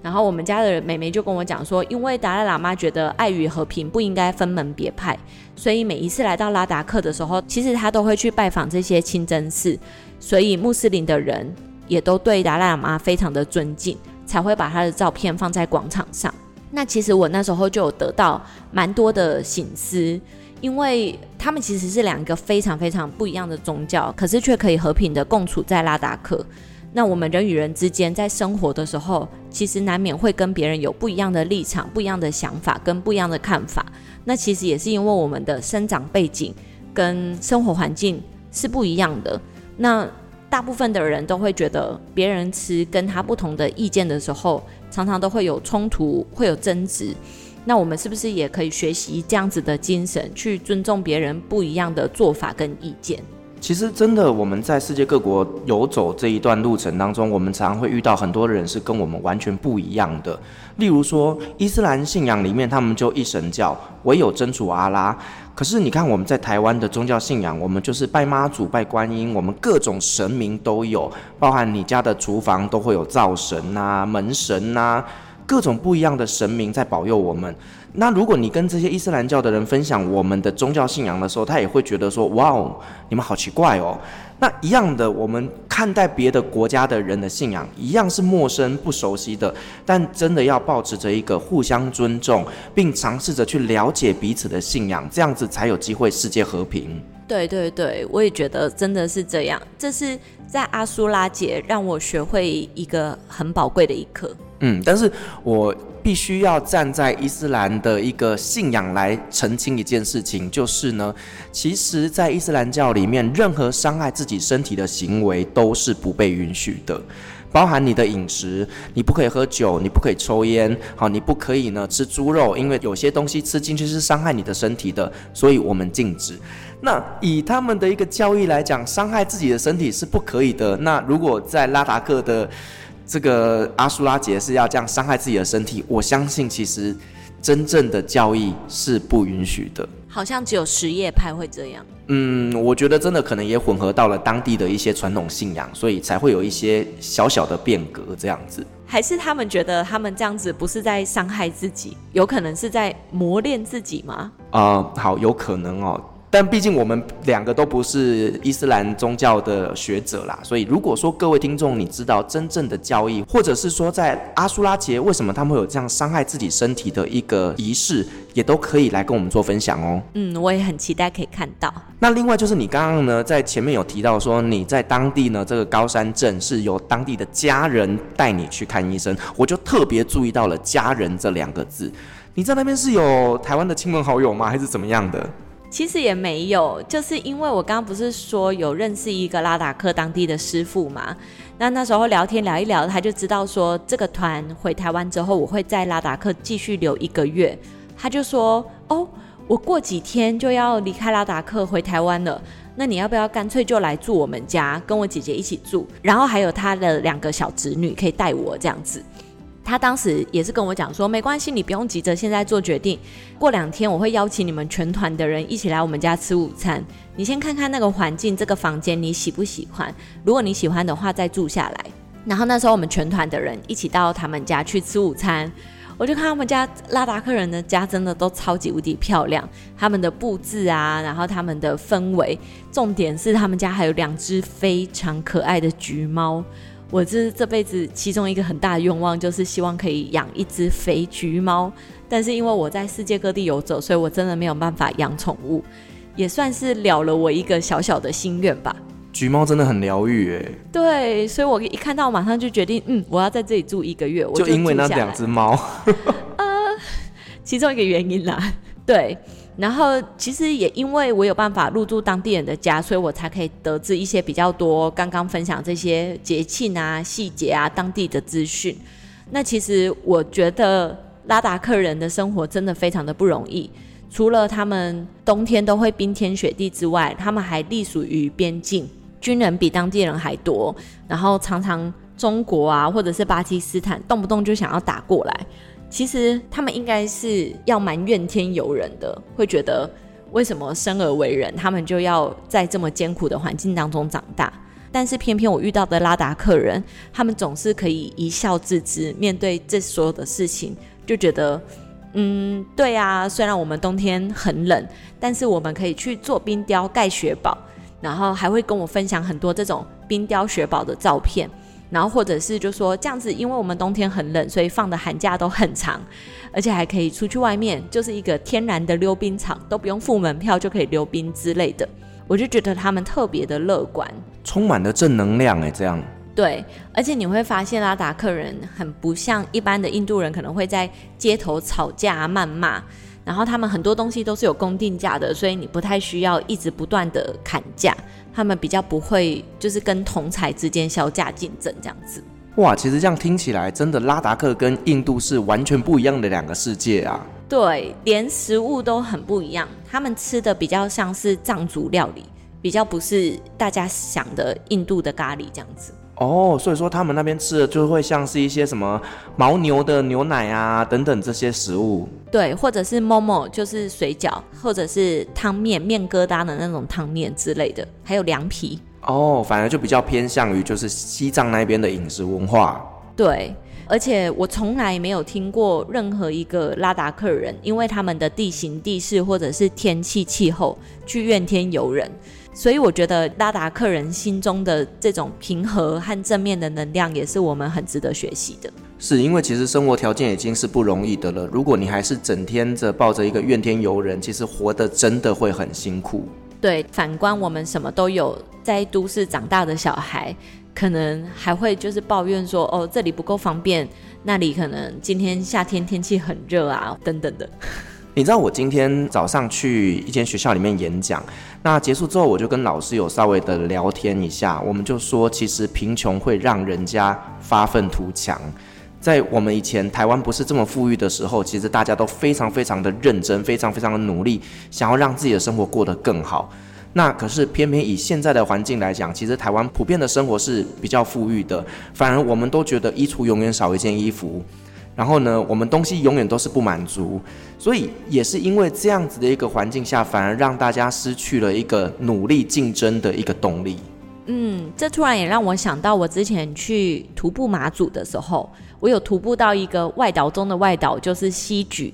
C: 然后我们家的妹妹就跟我讲说，因为达赖喇嘛觉得爱与和平不应该分门别派，所以每一次来到拉达克的时候，其实他都会去拜访这些清真寺，所以穆斯林的人。也都对达赖喇嘛非常的尊敬，才会把他的照片放在广场上。那其实我那时候就有得到蛮多的醒思，因为他们其实是两个非常非常不一样的宗教，可是却可以和平的共处在拉达克。那我们人与人之间在生活的时候，其实难免会跟别人有不一样的立场、不一样的想法跟不一样的看法。那其实也是因为我们的生长背景跟生活环境是不一样的。那大部分的人都会觉得，别人持跟他不同的意见的时候，常常都会有冲突，会有争执。那我们是不是也可以学习这样子的精神，去尊重别人不一样的做法跟意见？
B: 其实，真的我们在世界各国游走这一段路程当中，我们常常会遇到很多人是跟我们完全不一样的。例如说，伊斯兰信仰里面，他们就一神教，唯有真主阿拉。可是你看，我们在台湾的宗教信仰，我们就是拜妈祖、拜观音，我们各种神明都有，包含你家的厨房都会有灶神呐、门神呐、各种不一样的神明在保佑我们。那如果你跟这些伊斯兰教的人分享我们的宗教信仰的时候，他也会觉得说：“哇哦，你们好奇怪哦。”那一样的，我们看待别的国家的人的信仰，一样是陌生不熟悉的，但真的要保持着一个互相尊重，并尝试着去了解彼此的信仰，这样子才有机会世界和平。
C: 对对对，我也觉得真的是这样。这是在阿苏拉节让我学会一个很宝贵的一课。
B: 嗯，但是我必须要站在伊斯兰的一个信仰来澄清一件事情，就是呢，其实，在伊斯兰教里面，任何伤害自己身体的行为都是不被允许的，包含你的饮食，你不可以喝酒，你不可以抽烟，好，你不可以呢吃猪肉，因为有些东西吃进去是伤害你的身体的，所以我们禁止。那以他们的一个教义来讲，伤害自己的身体是不可以的。那如果在拉达克的这个阿苏拉杰是要这样伤害自己的身体，我相信其实真正的教义是不允许的。
C: 好像只有实业派会这样。
B: 嗯，我觉得真的可能也混合到了当地的一些传统信仰，所以才会有一些小小的变革这样子。
C: 还是他们觉得他们这样子不是在伤害自己，有可能是在磨练自己吗？
B: 啊、呃，好，有可能哦。但毕竟我们两个都不是伊斯兰宗教的学者啦，所以如果说各位听众你知道真正的教义，或者是说在阿苏拉节为什么他们会有这样伤害自己身体的一个仪式，也都可以来跟我们做分享哦。
C: 嗯，我也很期待可以看到。
B: 那另外就是你刚刚呢在前面有提到说你在当地呢这个高山镇是由当地的家人带你去看医生，我就特别注意到了“家人”这两个字。你在那边是有台湾的亲朋好友吗？还是怎么样的？
C: 其实也没有，就是因为我刚刚不是说有认识一个拉达克当地的师傅嘛，那那时候聊天聊一聊，他就知道说这个团回台湾之后，我会在拉达克继续留一个月，他就说哦，我过几天就要离开拉达克回台湾了，那你要不要干脆就来住我们家，跟我姐姐一起住，然后还有他的两个小侄女可以带我这样子。他当时也是跟我讲说，没关系，你不用急着现在做决定。过两天我会邀请你们全团的人一起来我们家吃午餐。你先看看那个环境，这个房间你喜不喜欢？如果你喜欢的话，再住下来。然后那时候我们全团的人一起到他们家去吃午餐，我就看他们家拉达克人的家真的都超级无敌漂亮，他们的布置啊，然后他们的氛围，重点是他们家还有两只非常可爱的橘猫。我这这辈子其中一个很大的愿望，就是希望可以养一只肥橘猫。但是因为我在世界各地游走，所以我真的没有办法养宠物，也算是了了我一个小小的心愿吧。
B: 橘猫真的很疗愈哎。
C: 对，所以我一看到马上就决定，嗯，我要在这里住一个月。我就，
B: 就因为那两只猫。
C: 呃，其中一个原因啦，对。然后其实也因为我有办法入住当地人的家，所以我才可以得知一些比较多刚刚分享这些节庆啊、细节啊、当地的资讯。那其实我觉得拉达克人的生活真的非常的不容易，除了他们冬天都会冰天雪地之外，他们还隶属于边境，军人比当地人还多，然后常常中国啊或者是巴基斯坦动不动就想要打过来。其实他们应该是要蛮怨天尤人的，会觉得为什么生而为人，他们就要在这么艰苦的环境当中长大。但是偏偏我遇到的拉达克人，他们总是可以一笑置之，面对这所有的事情，就觉得，嗯，对啊，虽然我们冬天很冷，但是我们可以去做冰雕盖雪堡，然后还会跟我分享很多这种冰雕雪堡的照片。然后或者是就说这样子，因为我们冬天很冷，所以放的寒假都很长，而且还可以出去外面，就是一个天然的溜冰场，都不用付门票就可以溜冰之类的。我就觉得他们特别的乐观，
B: 充满了正能量哎，这样。
C: 对，而且你会发现拉达克人很不像一般的印度人，可能会在街头吵架、谩骂。然后他们很多东西都是有公定价的，所以你不太需要一直不断的砍价。他们比较不会就是跟同侪之间削价竞争这样子。
B: 哇，其实这样听起来，真的拉达克跟印度是完全不一样的两个世界啊。
C: 对，连食物都很不一样。他们吃的比较像是藏族料理，比较不是大家想的印度的咖喱这样子。
B: 哦，所以说他们那边吃的就会像是一些什么牦牛的牛奶啊等等这些食物，
C: 对，或者是 momo 就是水饺，或者是汤面面疙瘩的那种汤面之类的，还有凉皮。
B: 哦，反而就比较偏向于就是西藏那边的饮食文化。
C: 对，而且我从来没有听过任何一个拉达克人，因为他们的地形地势或者是天气气候去怨天尤人。所以我觉得拉达克人心中的这种平和和正面的能量，也是我们很值得学习的。
B: 是因为其实生活条件已经是不容易的了，如果你还是整天着抱着一个怨天尤人，其实活得真的会很辛苦。
C: 对，反观我们什么都有，在都市长大的小孩，可能还会就是抱怨说，哦，这里不够方便，那里可能今天夏天天气很热啊，等等的。
B: 你知道我今天早上去一间学校里面演讲，那结束之后我就跟老师有稍微的聊天一下，我们就说其实贫穷会让人家发愤图强。在我们以前台湾不是这么富裕的时候，其实大家都非常非常的认真，非常非常的努力，想要让自己的生活过得更好。那可是偏偏以现在的环境来讲，其实台湾普遍的生活是比较富裕的，反而我们都觉得衣橱永远少一件衣服。然后呢，我们东西永远都是不满足，所以也是因为这样子的一个环境下，反而让大家失去了一个努力竞争的一个动力。
C: 嗯，这突然也让我想到，我之前去徒步马祖的时候，我有徒步到一个外岛中的外岛，就是西莒。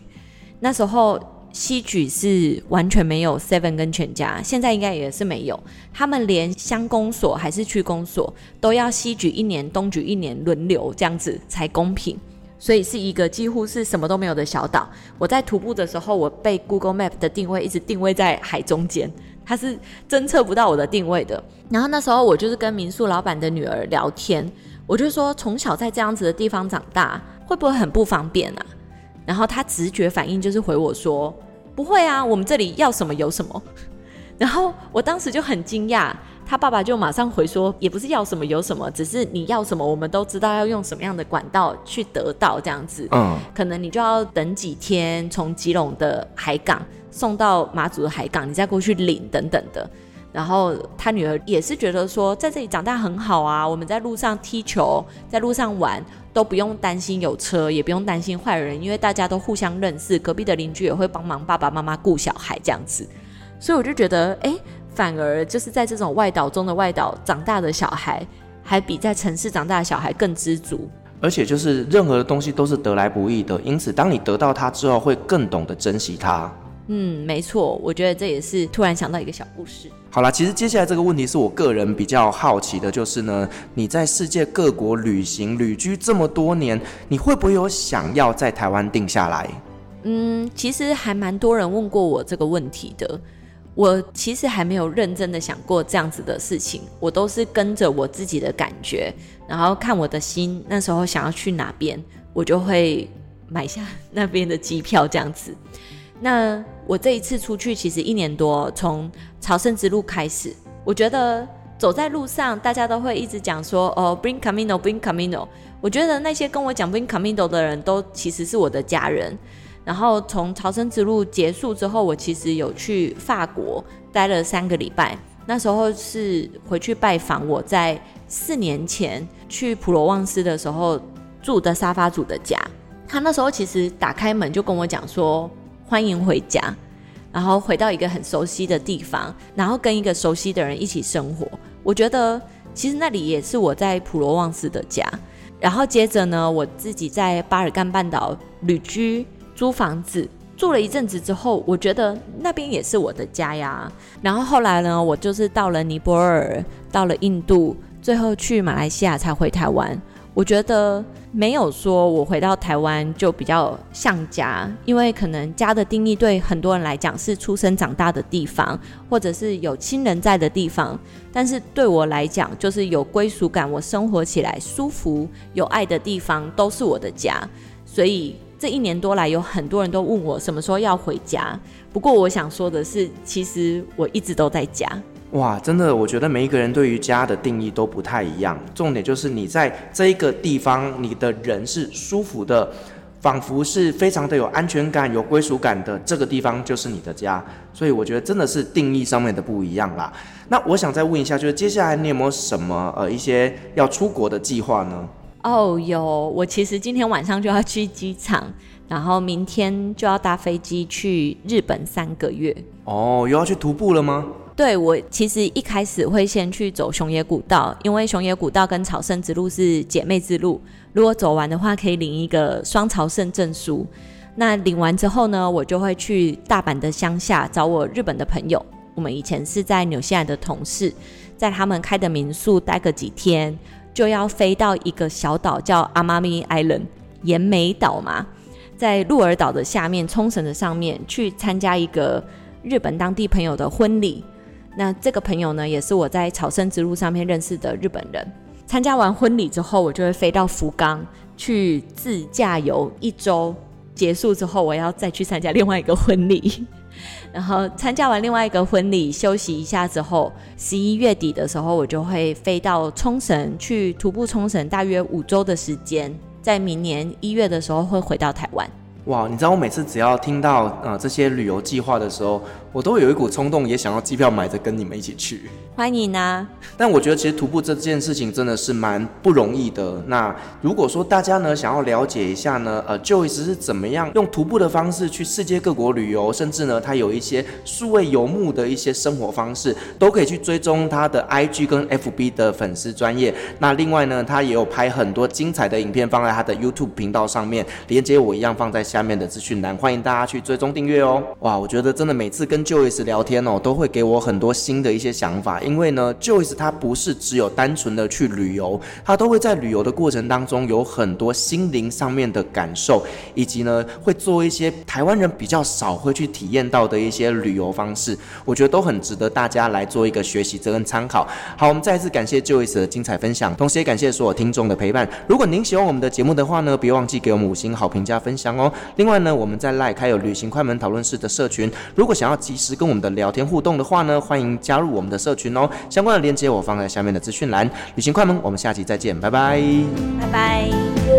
C: 那时候西莒是完全没有 Seven 跟全家，现在应该也是没有。他们连乡公所还是区公所都要西莒一年，东莒一年轮流这样子才公平。所以是一个几乎是什么都没有的小岛。我在徒步的时候，我被 Google Map 的定位一直定位在海中间，它是侦测不到我的定位的。然后那时候我就是跟民宿老板的女儿聊天，我就说从小在这样子的地方长大，会不会很不方便啊？然后他直觉反应就是回我说不会啊，我们这里要什么有什么。然后我当时就很惊讶。他爸爸就马上回说，也不是要什么有什么，只是你要什么，我们都知道要用什么样的管道去得到这样子。嗯，可能你就要等几天，从基隆的海港送到马祖的海港，你再过去领等等的。然后他女儿也是觉得说，在这里长大很好啊，我们在路上踢球，在路上玩都不用担心有车，也不用担心坏人，因为大家都互相认识，隔壁的邻居也会帮忙爸爸妈妈顾小孩这样子。所以我就觉得，哎。反而就是在这种外岛中的外岛长大的小孩，还比在城市长大的小孩更知足。
B: 而且就是任何的东西都是得来不易的，因此当你得到它之后，会更懂得珍惜它。
C: 嗯，没错，我觉得这也是突然想到一个小故事。
B: 好啦，其实接下来这个问题是我个人比较好奇的，就是呢，你在世界各国旅行旅居这么多年，你会不会有想要在台湾定下来？
C: 嗯，其实还蛮多人问过我这个问题的。我其实还没有认真的想过这样子的事情，我都是跟着我自己的感觉，然后看我的心那时候想要去哪边，我就会买下那边的机票这样子。那我这一次出去其实一年多，从朝圣之路开始，我觉得走在路上，大家都会一直讲说哦，bring camino，bring Camino。我觉得那些跟我讲 bring Camino 的人都其实是我的家人。然后从朝圣之路结束之后，我其实有去法国待了三个礼拜。那时候是回去拜访我在四年前去普罗旺斯的时候住的沙发主的家。他那时候其实打开门就跟我讲说：“欢迎回家。”然后回到一个很熟悉的地方，然后跟一个熟悉的人一起生活。我觉得其实那里也是我在普罗旺斯的家。然后接着呢，我自己在巴尔干半岛旅居。租房子住了一阵子之后，我觉得那边也是我的家呀。然后后来呢，我就是到了尼泊尔，到了印度，最后去马来西亚才回台湾。我觉得没有说我回到台湾就比较像家，因为可能家的定义对很多人来讲是出生长大的地方，或者是有亲人在的地方。但是对我来讲，就是有归属感，我生活起来舒服、有爱的地方都是我的家。所以。这一年多来，有很多人都问我什么时候要回家。不过我想说的是，其实我一直都在家。
B: 哇，真的，我觉得每一个人对于家的定义都不太一样。重点就是你在这一个地方，你的人是舒服的，仿佛是非常的有安全感、有归属感的。这个地方就是你的家。所以我觉得真的是定义上面的不一样啦。那我想再问一下，就是接下来你有没有什么呃一些要出国的计划呢？
C: 哦，有，我其实今天晚上就要去机场，然后明天就要搭飞机去日本三个月。
B: 哦，又要去徒步了吗？
C: 对，我其实一开始会先去走熊野古道，因为熊野古道跟朝圣之路是姐妹之路，如果走完的话可以领一个双朝圣证书。那领完之后呢，我就会去大阪的乡下找我日本的朋友，我们以前是在纽西兰的同事，在他们开的民宿待个几天。就要飞到一个小岛叫阿妈咪 Island 奄美岛嘛，在鹿儿岛的下面，冲绳的上面去参加一个日本当地朋友的婚礼。那这个朋友呢，也是我在朝圣之路上面认识的日本人。参加完婚礼之后，我就会飞到福冈去自驾游一周。结束之后，我要再去参加另外一个婚礼。然后参加完另外一个婚礼，休息一下之后，十一月底的时候，我就会飞到冲绳去徒步冲绳，大约五周的时间，在明年一月的时候会回到台湾。
B: 哇，你知道我每次只要听到呃这些旅游计划的时候，我都有一股冲动，也想要机票买着跟你们一起去。
C: 欢迎啊！
B: 但我觉得其实徒步这件事情真的是蛮不容易的。那如果说大家呢想要了解一下呢，呃，Joyce 是怎么样用徒步的方式去世界各国旅游，甚至呢他有一些数位游牧的一些生活方式，都可以去追踪他的 IG 跟 FB 的粉丝专业。那另外呢，他也有拍很多精彩的影片放在他的 YouTube 频道上面，连接我一样放在下下面的资讯栏，欢迎大家去追踪订阅哦。哇，我觉得真的每次跟 Joyce 聊天哦，都会给我很多新的一些想法。因为呢，Joyce 他不是只有单纯的去旅游，他都会在旅游的过程当中有很多心灵上面的感受，以及呢会做一些台湾人比较少会去体验到的一些旅游方式，我觉得都很值得大家来做一个学习跟参考。好，我们再一次感谢 Joyce 的精彩分享，同时也感谢所有听众的陪伴。如果您喜欢我们的节目的话呢，别忘记给我们五星好评加分享哦。另外呢，我们在 LINE 开有旅行快门讨论室的社群，如果想要及时跟我们的聊天互动的话呢，欢迎加入我们的社群哦。相关的链接我放在下面的资讯栏。旅行快门，我们下期再见，拜拜，
C: 拜拜。